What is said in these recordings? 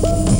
Thank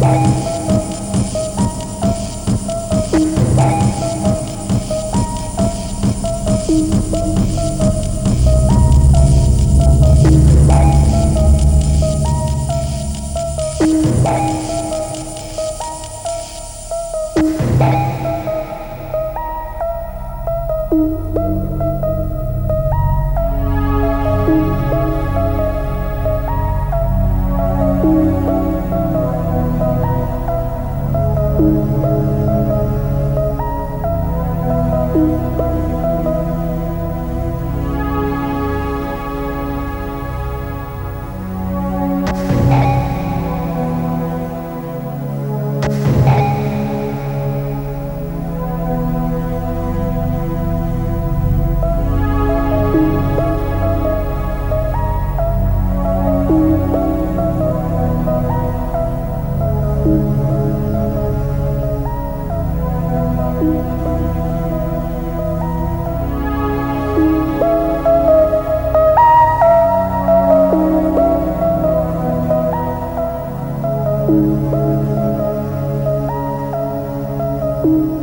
Bye. Bye.